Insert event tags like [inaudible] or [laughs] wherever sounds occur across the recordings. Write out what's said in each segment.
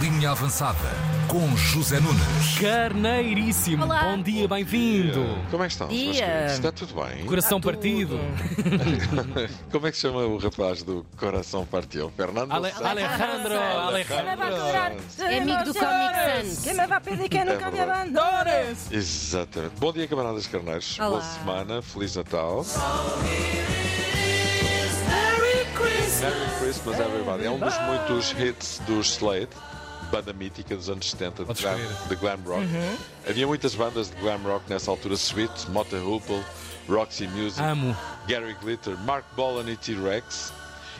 Linha Avançada com José Nunes. Carneiríssimo. Olá. Bom dia, bem-vindo. Como é que estão? Dia. Está tudo bem? Coração tudo. partido. [laughs] Como é que se chama o rapaz do coração partido? Fernando Ale- Santos? Alejandro, Alejandro. É amigo do Comic Sans. Quem me vai pedir que nunca me abandones? Exatamente. Bom dia, camaradas carneiros. Olá. Boa semana. Feliz Natal. Merry Christmas, everybody. É um dos muitos hits dos Slade, banda mítica dos anos 70 de glam, de glam rock. Havia muitas bandas de glam rock nessa altura: Sweet, Motta Hoople, Roxy Music, Amo. Gary Glitter, Mark Bolan e T-Rex.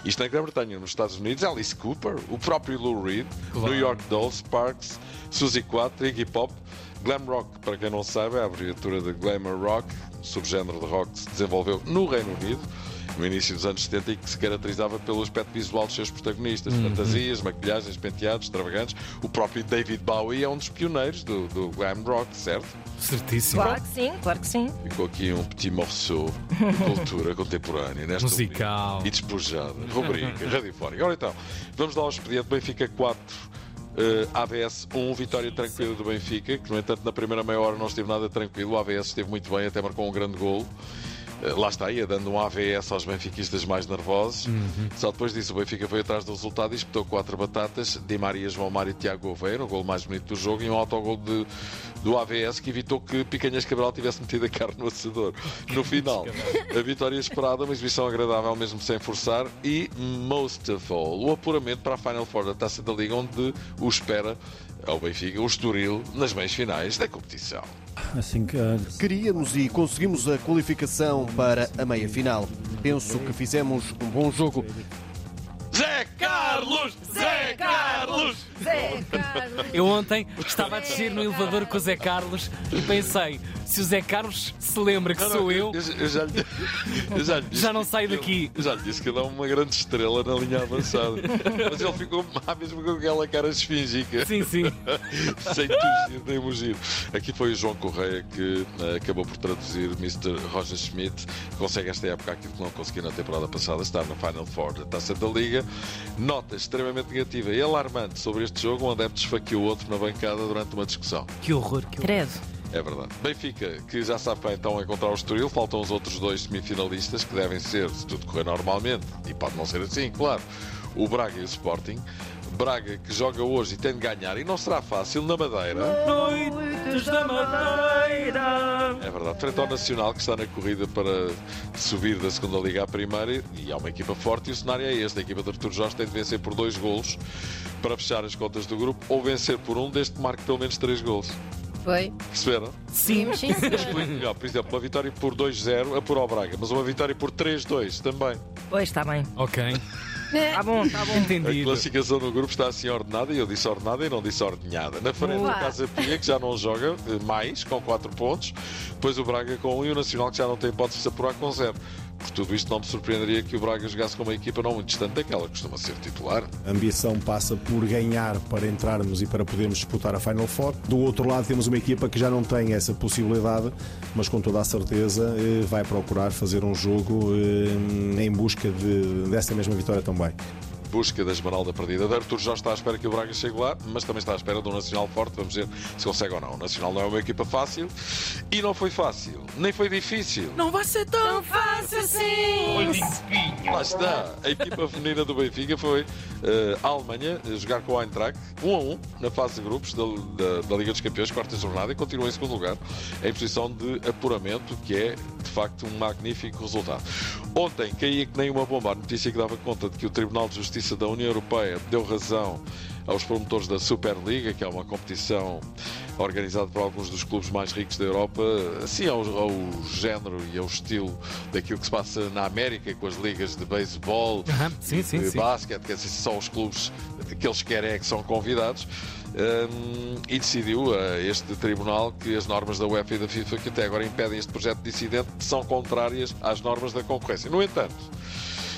Isto na Grã-Bretanha, nos Estados Unidos, Alice Cooper, o próprio Lou Reed, Claro. New York Dolls, Sparks, Suzy Quatro, Iggy Pop. Glam Rock, para quem não sabe, é a abreviatura de Glamour Rock, subgénero de rock que se desenvolveu no Reino Unido, no início dos anos 70 e que se caracterizava pelo aspecto visual dos seus protagonistas. Fantasias, maquilhagens, penteados, extravagantes. O próprio David Bowie é um dos pioneiros do, do Glam Rock, certo? Certíssimo. Claro que sim, claro que sim. Ficou aqui um petit morceau de [laughs] cultura contemporânea nesta Musical. rubrica. e despojada. Rubrica [laughs] radiofónica. Ora então, vamos lá ao expediente Benfica 4. Eh, AVS 1, vitória tranquila do Benfica, que no entanto na primeira meia hora não esteve nada tranquilo. O AVS esteve muito bem, até marcou um grande golo. Eh, Lá está, ia dando um AVS aos benfiquistas mais nervosos. Só depois disso o Benfica foi atrás do resultado e espetou quatro batatas. Di Maria, João Mário e Tiago Gouveia, o golo mais bonito do jogo, e um autogol de, do AVS que evitou que Picanhas Cabral tivesse metido a carne no assador. No final, a vitória esperada, uma exibição agradável mesmo sem forçar e, most of all, o apuramento para a Final Four da Taça da Liga, onde o espera ao Benfica, o Estoril, nas meias finais da competição. Assim que ah, Queríamos e conseguimos a qualificação para a meia final. Penso que fizemos um bom jogo. Zé Carlos! Zé Carlos! Zé Carlos. Eu ontem estava a descer no elevador com o Zé Carlos e pensei, se o Zé Carlos se lembra que sou eu, Eu, já, lhe- eu já, lhe disse Já não saio daqui. Eu já lhe disse que ele é uma grande estrela na linha avançada. Mas ele ficou má mesmo com aquela cara esfingica. sim, sim. [laughs] sem tugir nem mugir. Aqui foi o João Correia que eh, acabou por traduzir Mr. Roger Schmidt, consegue esta época aquilo que não conseguiu na temporada passada, estar na Final Four da Taça da Liga. Nota extremamente negativa e alarmante sobre este jogo, um adepto esfaqueou o outro na bancada durante uma discussão. Que horror, que horror. Credo. É verdade. Benfica, que já sabe para então encontrar o Estoril, faltam os outros dois semifinalistas, que devem ser, se tudo correr normalmente, e pode não ser assim, claro, o Braga e o Sporting. Braga que joga hoje e tem de ganhar, e não será fácil na Madeira. Noites da Madeira. É verdade, frente ao Nacional que está na corrida para subir da segunda Liga à primeira e há uma equipa forte e o cenário é este. A equipa de Artur Jorge tem de vencer por dois golos para fechar as contas do grupo ou vencer por um desde que marque pelo menos três golos. Foi? Perceberam? Sim. Sim, senhor. Explico melhor. Por exemplo, uma vitória por 2-0 apura ao Braga, mas uma vitória por 3-2 também. Pois está bem. Ok. Está [laughs] bom, está bom. A Entendido. classificação no grupo está assim ordenada e eu disse ordenada e não disse ordenhada. Na frente Boa. o Casa Pia, que já não joga mais, com 4 pontos. Depois o Braga com 1 um, e o Nacional, que já não tem hipótese de se apurar com 0. Por tudo isto, não me surpreenderia que o Braga jogasse com uma equipa não muito distante daquela que costuma ser titular. a ambição passa por ganhar para entrarmos e para podermos disputar a Final Four. Do outro lado, temos uma equipa que já não tem essa possibilidade, mas com toda a certeza eh, vai procurar fazer um jogo eh, em busca de- dessa mesma vitória também. Busca da Esmeralda perdida. De Artur já está à espera que o Braga chegue lá, mas também está à espera de um Nacional forte. Vamos ver se consegue ou não. O Nacional não é uma equipa fácil e não foi fácil, nem foi difícil. Não vai ser tão Não faça assim. Lá está. A equipa feminina do Benfica foi a Alemanha jogar com o Eintracht 1 a 1 na fase de grupos da, da- da Liga dos Campeões, quarta jornada, e continua em segundo lugar em posição de apuramento, que é facto um magnífico resultado. Ontem caía que nem uma bomba a notícia que dava conta de que o Tribunal de Justiça da União Europeia deu razão aos promotores da Superliga, que é uma competição organizada por alguns dos clubes mais ricos da Europa, assim ao, ao género e ao estilo daquilo que se passa na América com as ligas de beisebol, Aham, Sim, sim, de sim. basquete, que assim, só os clubes que eles querem é que são convidados. Hum, e decidiu este tribunal que as normas da UEFA e da FIFA, que até agora impedem este projeto dissidente, são contrárias às normas da concorrência. No entanto,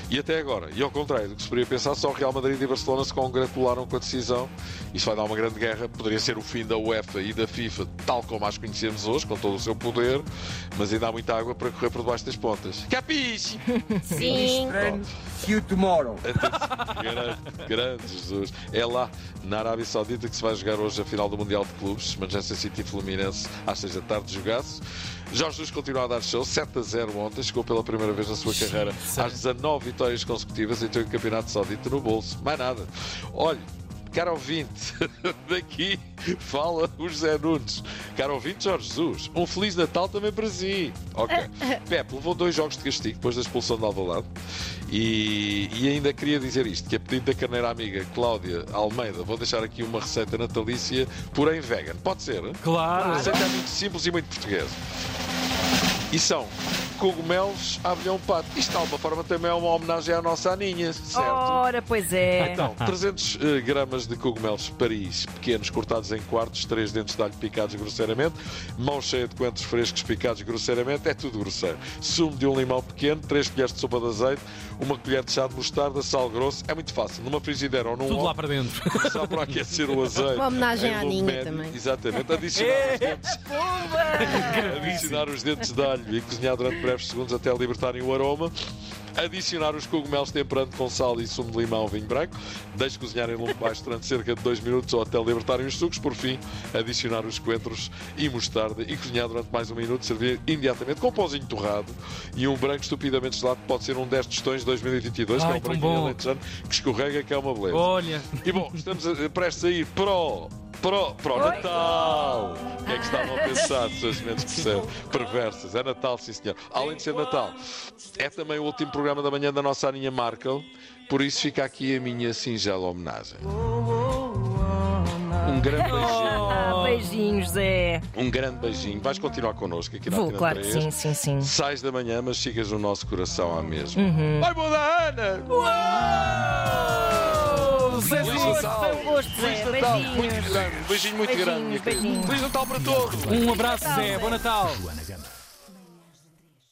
e até agora, e ao contrário do que se poderia pensar, só Real Madrid e Barcelona se congratularam com a decisão. Isto vai dar uma grande guerra. Poderia ser o fim da UEFA e da FIFA, tal como as conhecemos hoje, com todo o seu poder, mas ainda há muita água para correr por debaixo das pontas. Capiche! Sim. See you tomorrow. grande, grande Jesus. É lá, na Arábia Saudita, que se vai jogar hoje a final do Mundial de Clubes. Manchester City e Fluminense, às 6 da tarde, jogasse. Jorge Jesus continua a dar show, 7 a 0 ontem, chegou pela primeira vez na sua carreira às 19 vitórias consecutivas e tem o Campeonato Saudita no bolso. Mais nada. Olha, Caro ouvinte, [laughs] daqui fala o José Nunes. Caro ouvinte, Jorge Jesus, um Feliz Natal também para si. Ok. [laughs] Pepe levou dois jogos de castigo depois da expulsão de Alvalade e, e ainda queria dizer isto, que a pedido da carneira amiga Cláudia Almeida, vou deixar aqui uma receita natalícia, porém vegan. Pode ser? hein? Claro. A receita é muito simples e muito portuguesa. E são cogumelos à avião pato. Isto de alguma forma também é uma homenagem à nossa Aninha, certo? Ora, pois é. Então, 300 eh, gramas de cogumelos Paris pequenos cortados em quartos, 3 dentes de alho picados grosseiramente, mão cheia de coentros frescos picados grosseiramente, é tudo grosseiro. Sumo de um limão pequeno, 3 colheres de sopa de azeite, uma colher de chá de mostarda, sal grosso. É muito fácil. Numa frigideira ou num Tudo lá para dentro. só para aquecer o azeite. Uma homenagem em à Aninha médio. também. Exatamente. Adicionar os dentes Adicionar os dentes de alho e cozinhar durante breves segundos até libertarem o aroma. Adicionar os cogumelos temperando com sal e sumo de limão, vinho branco. Deixe cozinhar em lume baixo durante cerca de 2 minutos ou até libertarem os sucos. Por fim, adicionar os coentros e mostarda e cozinhar durante mais um minuto. Servir imediatamente com um pãozinho torrado e um branco estupidamente gelado. Pode ser um 10 tostões 2022, que é Ai, um bom. alentejano que escorrega, que é uma beleza. Olha. E bom, estamos a- prestes a ir para o, para o, para o Natal. O que é que estavam a [laughs] pensar, menos percebem? Perversas. É Natal, sim senhor. Além de ser Natal, é também o último programa da manhã da nossa Aninha Markel. Por isso fica aqui a minha singela homenagem. Um grande [laughs] beijinho. Ah, beijinhos, Zé. Um grande beijinho. Vais continuar connosco aqui na Vou, Antena claro que 3. sim, sim, sim. Sais da manhã, mas ficas no nosso coração à mesma. Uhum. Vai, boa da Ana! Zé Feliz. Natal! Foi um gosto, Feliz Zé. Natal! Muito grande, um beijinho muito grande. Feliz Natal para todos! Um abraço, Zé. Bom Natal. Joana Gama.